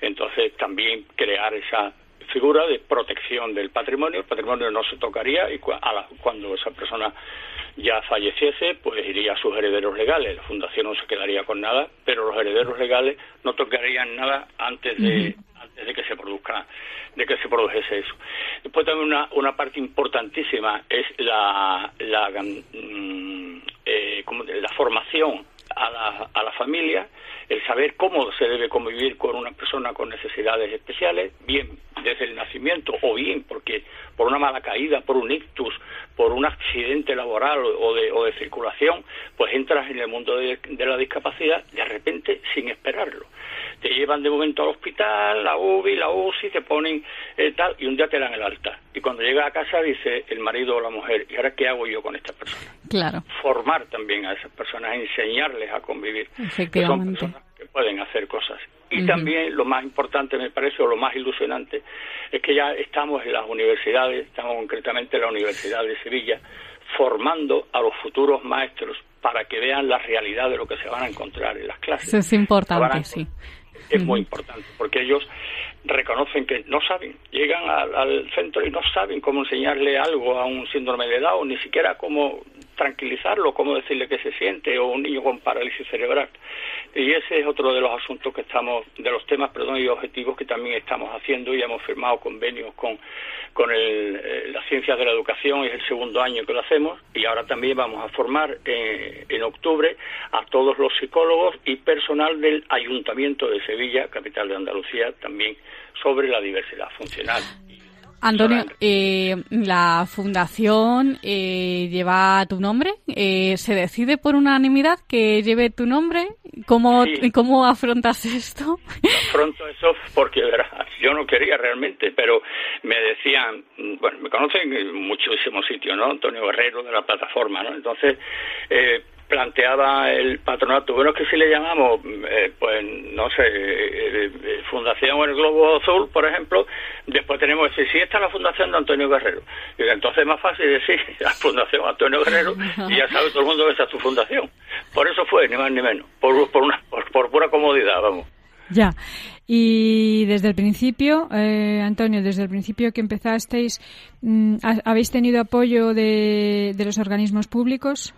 S10: Entonces, también crear esa figura de protección del patrimonio. El patrimonio no se tocaría y cuando esa persona ya falleciese, pues iría a sus herederos legales. La fundación no se quedaría con nada, pero los herederos legales no tocarían nada antes de, antes de que se produzca, de que se produjese eso. Después también una, una parte importantísima es la, la, mm, eh, la formación a la, a la familia, el saber cómo se debe convivir con una persona con necesidades especiales, bien desde el nacimiento o bien porque por una mala caída, por un ictus, por un accidente laboral o de, o de circulación, pues entras en el mundo de, la discapacidad de repente sin esperarlo. Te llevan de momento al hospital, la UBI, la UCI, te ponen eh, tal y un día te dan el alta. Y cuando llega a casa dice el marido o la mujer, ¿y ahora qué hago yo con esta persona?
S1: Claro.
S10: Formar también a esas personas, enseñarles a convivir.
S1: Efectivamente.
S10: son personas que pueden hacer cosas. Y también lo más importante, me parece, o lo más ilusionante, es que ya estamos en las universidades, estamos concretamente en la Universidad de Sevilla, formando a los futuros maestros para que vean la realidad de lo que se van a encontrar en las clases.
S1: Eso es importante, sí.
S10: Es muy importante, porque ellos reconocen que no saben, llegan al, al, centro y no saben cómo enseñarle algo a un síndrome de Down, ni siquiera cómo tranquilizarlo, cómo decirle que se siente, o un niño con parálisis cerebral. Y ese es otro de los asuntos que estamos, de los temas, perdón, y objetivos que también estamos haciendo y hemos firmado convenios con, con el, eh, la ciencia de la educación, es el segundo año que lo hacemos, y ahora también vamos a formar eh, en octubre a todos los psicólogos y personal del Ayuntamiento de Sevilla, capital de Andalucía, también sobre la diversidad funcional
S1: Antonio, eh, la fundación eh, lleva tu nombre. Eh, ¿Se decide por unanimidad que lleve tu nombre? ¿Cómo, ¿cómo afrontas esto?
S10: Afronto eso porque, verás, yo no quería realmente, pero me decían, bueno, me conocen en muchísimos sitios, ¿no? Antonio Guerrero de la plataforma, ¿no? Entonces, eh, planteaba el patronato. Bueno, es que si le llamamos, eh, pues no sé, eh, eh, Fundación El Globo Azul, por ejemplo, después tenemos que decir, sí, está la Fundación de Antonio Guerrero. Y entonces es más fácil decir la Fundación Antonio Guerrero y ya sabe todo el mundo que esa es tu fundación. Por eso fue, ni más ni menos, por, por, una, por, pura comodidad, vamos.
S2: Ya. Y desde el principio, Antonio, desde el principio que empezasteis, mm, ¿habéis tenido apoyo de, de los organismos públicos?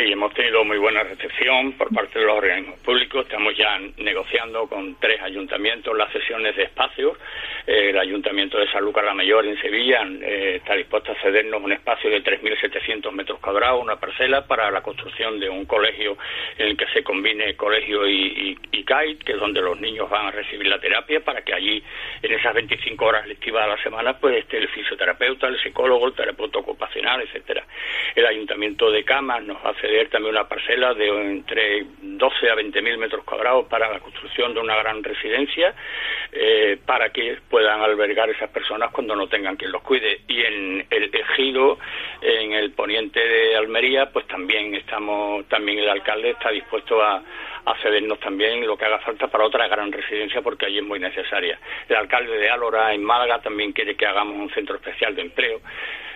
S10: Sí, hemos tenido muy buena recepción por parte de los organismos públicos. Estamos ya negociando con tres ayuntamientos las sesiones de espacios el Ayuntamiento de Sanlúcar la Mayor en Sevilla eh, está dispuesto a cedernos un espacio de 3.700 metros cuadrados, una parcela para la construcción de un colegio en el que se combine colegio y, y, CAIT, que es donde los niños van a recibir la terapia, para que allí, en esas 25 horas lectivas a la semana, pues esté el fisioterapeuta, el psicólogo, el terapeuta ocupacional, etcétera. El Ayuntamiento de Camas nos a ceder también una parcela de entre 12 a 20.000 metros cuadrados para la construcción de una gran residencia, eh, para que puedan albergar esas personas cuando no tengan quien los cuide. Y en el ejido, en el poniente de Almería, pues también estamos, también el alcalde está dispuesto a, a cedernos también lo que haga falta para otra gran residencia porque allí es muy necesaria. El alcalde de Álora en Málaga también quiere que hagamos un centro especial de empleo.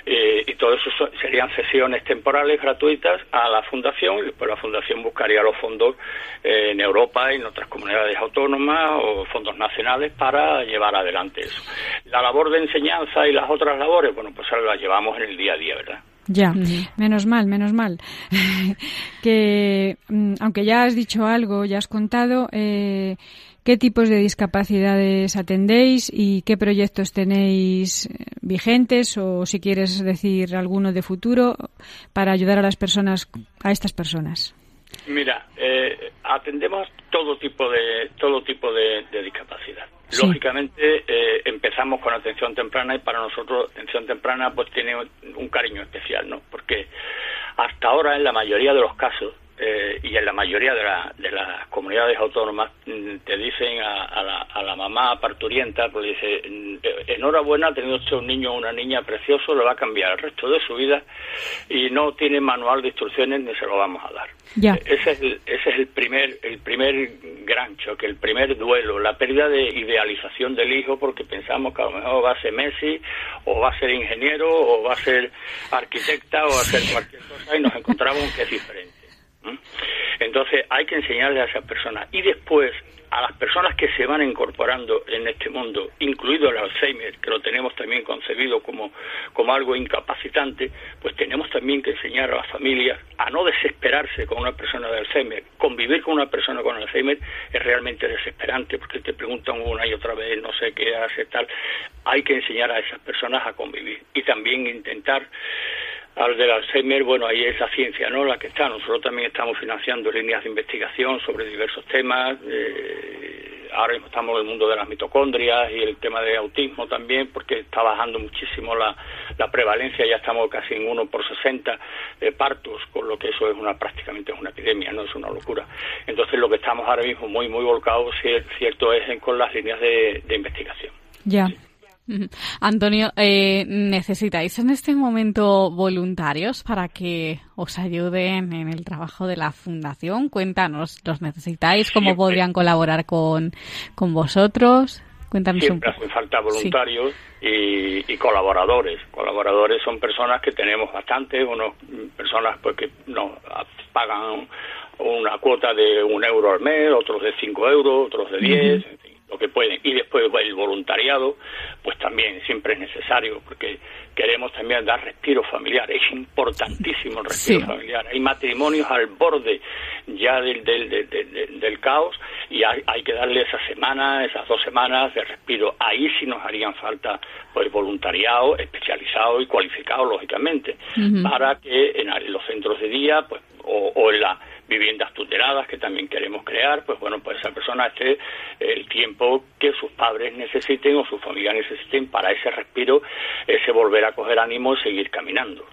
S10: Eh, y todo eso serían sesiones temporales gratuitas a la fundación y después la fundación buscaría los fondos eh, en Europa y en otras comunidades autónomas o fondos nacionales para llevar adelante eso. La labor de enseñanza y las otras labores, bueno, pues las llevamos en el día a día, ¿verdad?
S2: Ya, menos mal, menos mal. que, mm, aunque ya has dicho algo, ya has contado, eh, ¿qué tipos de discapacidades atendéis y qué proyectos tenéis eh, vigentes o si quieres decir alguno de futuro para ayudar a las personas, a estas personas?
S10: Mira, eh, atendemos todo tipo de todo tipo de discapacidad. Lógicamente eh, empezamos con atención temprana y para nosotros atención temprana pues tiene un cariño especial, ¿no? Porque hasta ahora en la mayoría de los casos eh, y en la mayoría de, de, las comunidades autónomas mm, te dicen a, la, a, la, mamá parturienta, pues dice, mm, enhorabuena, ha tenido usted un niño o una niña precioso, lo va a cambiar el resto de su vida y no tiene manual de instrucciones ni se lo vamos a dar. Ese es, el, ese es el primer el primer gran choque, el primer duelo, la pérdida de idealización del hijo porque pensamos que a lo mejor va a ser Messi o va a ser ingeniero o va a ser arquitecta o va a ser cualquier cosa y nos encontramos que es diferente. Entonces hay que enseñarle a esas personas y después a las personas que se van incorporando en este mundo, incluido el Alzheimer, que lo tenemos también concebido como, como algo incapacitante, pues tenemos también que enseñar a las familias a no desesperarse con una persona de Alzheimer. Convivir con una persona con Alzheimer es realmente desesperante porque te preguntan una y otra vez, no sé qué hace, tal. Hay que enseñar a esas personas a convivir y también intentar al del Alzheimer, bueno, ahí es la ciencia, ¿no? La que está. Nosotros también estamos financiando líneas de investigación sobre diversos temas. Eh, ahora mismo estamos en el mundo de las mitocondrias y el tema de autismo también, porque está bajando muchísimo la, la prevalencia. Ya estamos casi en uno por 60 de partos, con lo que eso es una prácticamente es una epidemia, no es una locura. Entonces, lo que estamos ahora mismo muy, muy volcados, cierto, es con las líneas de, investigación.
S2: Ya.
S1: Antonio, eh, ¿necesitáis en este momento voluntarios para que os ayuden en el trabajo de la fundación? Cuéntanos, ¿los necesitáis? ¿Cómo podrían colaborar con, con vosotros?
S10: Cuéntanos Siempre hacen falta voluntarios y, colaboradores. Colaboradores son personas que tenemos bastantes, unos personas pues que nos pagan una cuota de un euro al mes, otros de cinco euros, otros de diez, que pueden. Y después el voluntariado, pues también siempre es necesario, porque queremos también dar respiro familiar. Es importantísimo el respiro familiar. Hay matrimonios al borde ya del, del, del, caos y hay, hay, que darle esa semana, esas dos semanas de respiro. Ahí sí nos harían falta pues voluntariado especializado y cualificado, lógicamente, para que en los centros de día pues o, o en la viviendas tuteladas que también queremos crear, pues bueno, pues esa persona esté el tiempo que sus padres necesiten o su familia necesiten para ese respiro, ese volver a coger ánimo y seguir caminando.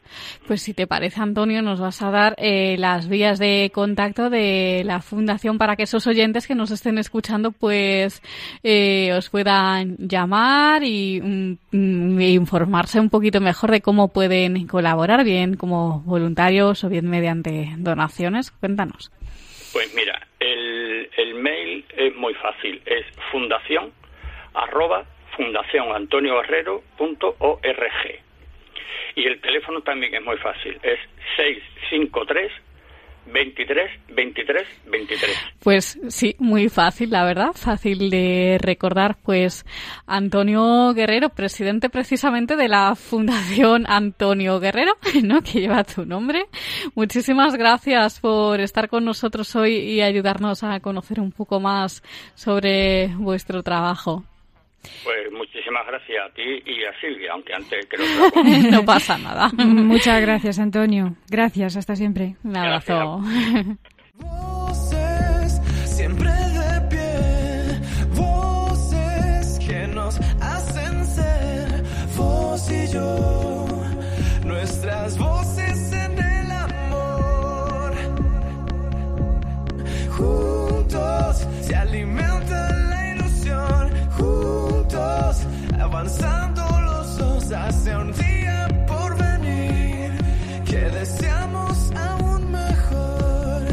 S1: Pues si te parece, Antonio, nos vas a dar eh, las vías de contacto de la Fundación para que esos oyentes que nos estén escuchando, pues eh, os puedan llamar y, mm, informarse un poquito mejor de cómo pueden colaborar, bien como voluntarios o bien mediante donaciones.
S10: Pues mira, el, el mail es muy fácil, es fundación arroba fundacionantonioguerrero.org. Y el teléfono también es muy fácil, es 653 23, 23, 23.
S1: Pues sí, muy fácil, la verdad, fácil de recordar. Pues Antonio Guerrero, presidente precisamente de la Fundación Antonio Guerrero, ¿no? que lleva tu nombre. Muchísimas gracias por estar con nosotros hoy y ayudarnos a conocer un poco más sobre vuestro trabajo.
S10: Pues muchísimas gracias a ti y a Silvia, aunque antes creo
S1: que... no pasa nada.
S2: Muchas gracias, Antonio. Gracias, hasta siempre.
S1: Un abrazo.
S3: siempre de pie, voces que nos hacen ser, vos y yo, nuestras voces dos hacia un día por venir que deseamos aún mejor.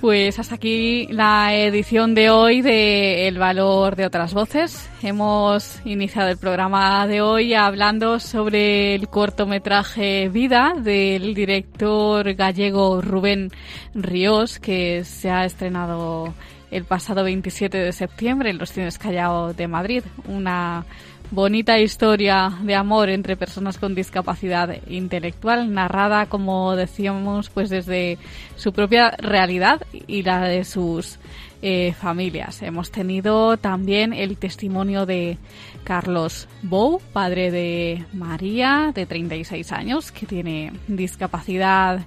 S1: Pues hasta aquí la edición de hoy de El valor de otras voces. Hemos iniciado el programa de hoy hablando sobre el cortometraje Vida del director gallego Rubén Ríos que se ha estrenado el pasado 27 de septiembre en los Cines Callao de Madrid. Una bonita historia de amor entre personas con discapacidad intelectual, narrada, como decíamos, pues desde su propia realidad y la de sus eh, familias. Hemos tenido también el testimonio de Carlos Bou, padre de María, de 36 años, que tiene discapacidad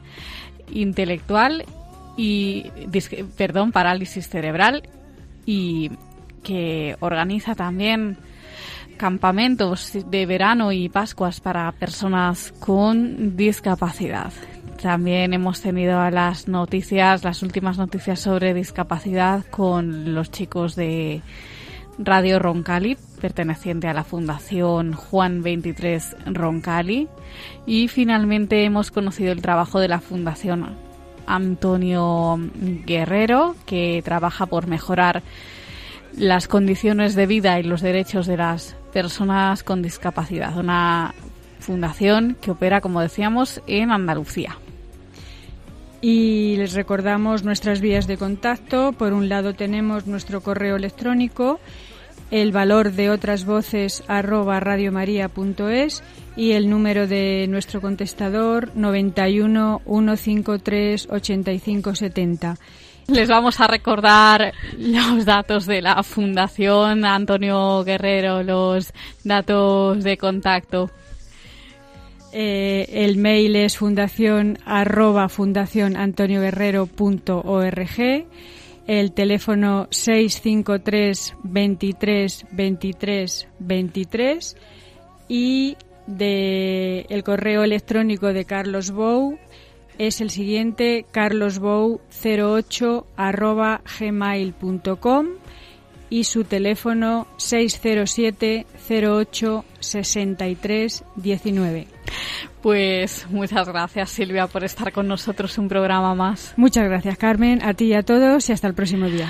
S1: intelectual y perdón, parálisis cerebral y que organiza también campamentos de verano y Pascuas para personas con discapacidad. También hemos tenido las noticias, las últimas noticias sobre discapacidad con los chicos de Radio Roncali, perteneciente a la Fundación Juan 23 Roncali. Y finalmente hemos conocido el trabajo de la Fundación Antonio Guerrero, que trabaja por mejorar las condiciones de vida y los derechos de las personas con discapacidad. Una fundación que opera, como decíamos, en Andalucía.
S2: Y les recordamos nuestras vías de contacto. Por un lado tenemos nuestro correo electrónico el valor de otras voces arroba radiomaria.es y el número de nuestro contestador 91 153 8570.
S1: Les vamos a recordar los datos de la Fundación Antonio Guerrero, los datos de contacto.
S2: Eh, el mail es fundación arroba el teléfono 653 23 23 23 y de el correo electrónico de Carlos Bou es el siguiente carlosbou08 arroba gmail.com y su teléfono 607 08 63 19.
S1: Pues muchas gracias Silvia por estar con nosotros un programa más.
S2: Muchas gracias Carmen, a ti y a todos y hasta el próximo día.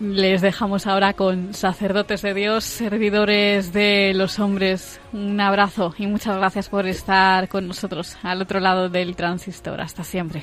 S1: Les dejamos ahora con sacerdotes de Dios, servidores de los hombres. Un abrazo y muchas gracias por estar con nosotros al otro lado del transistor. Hasta siempre.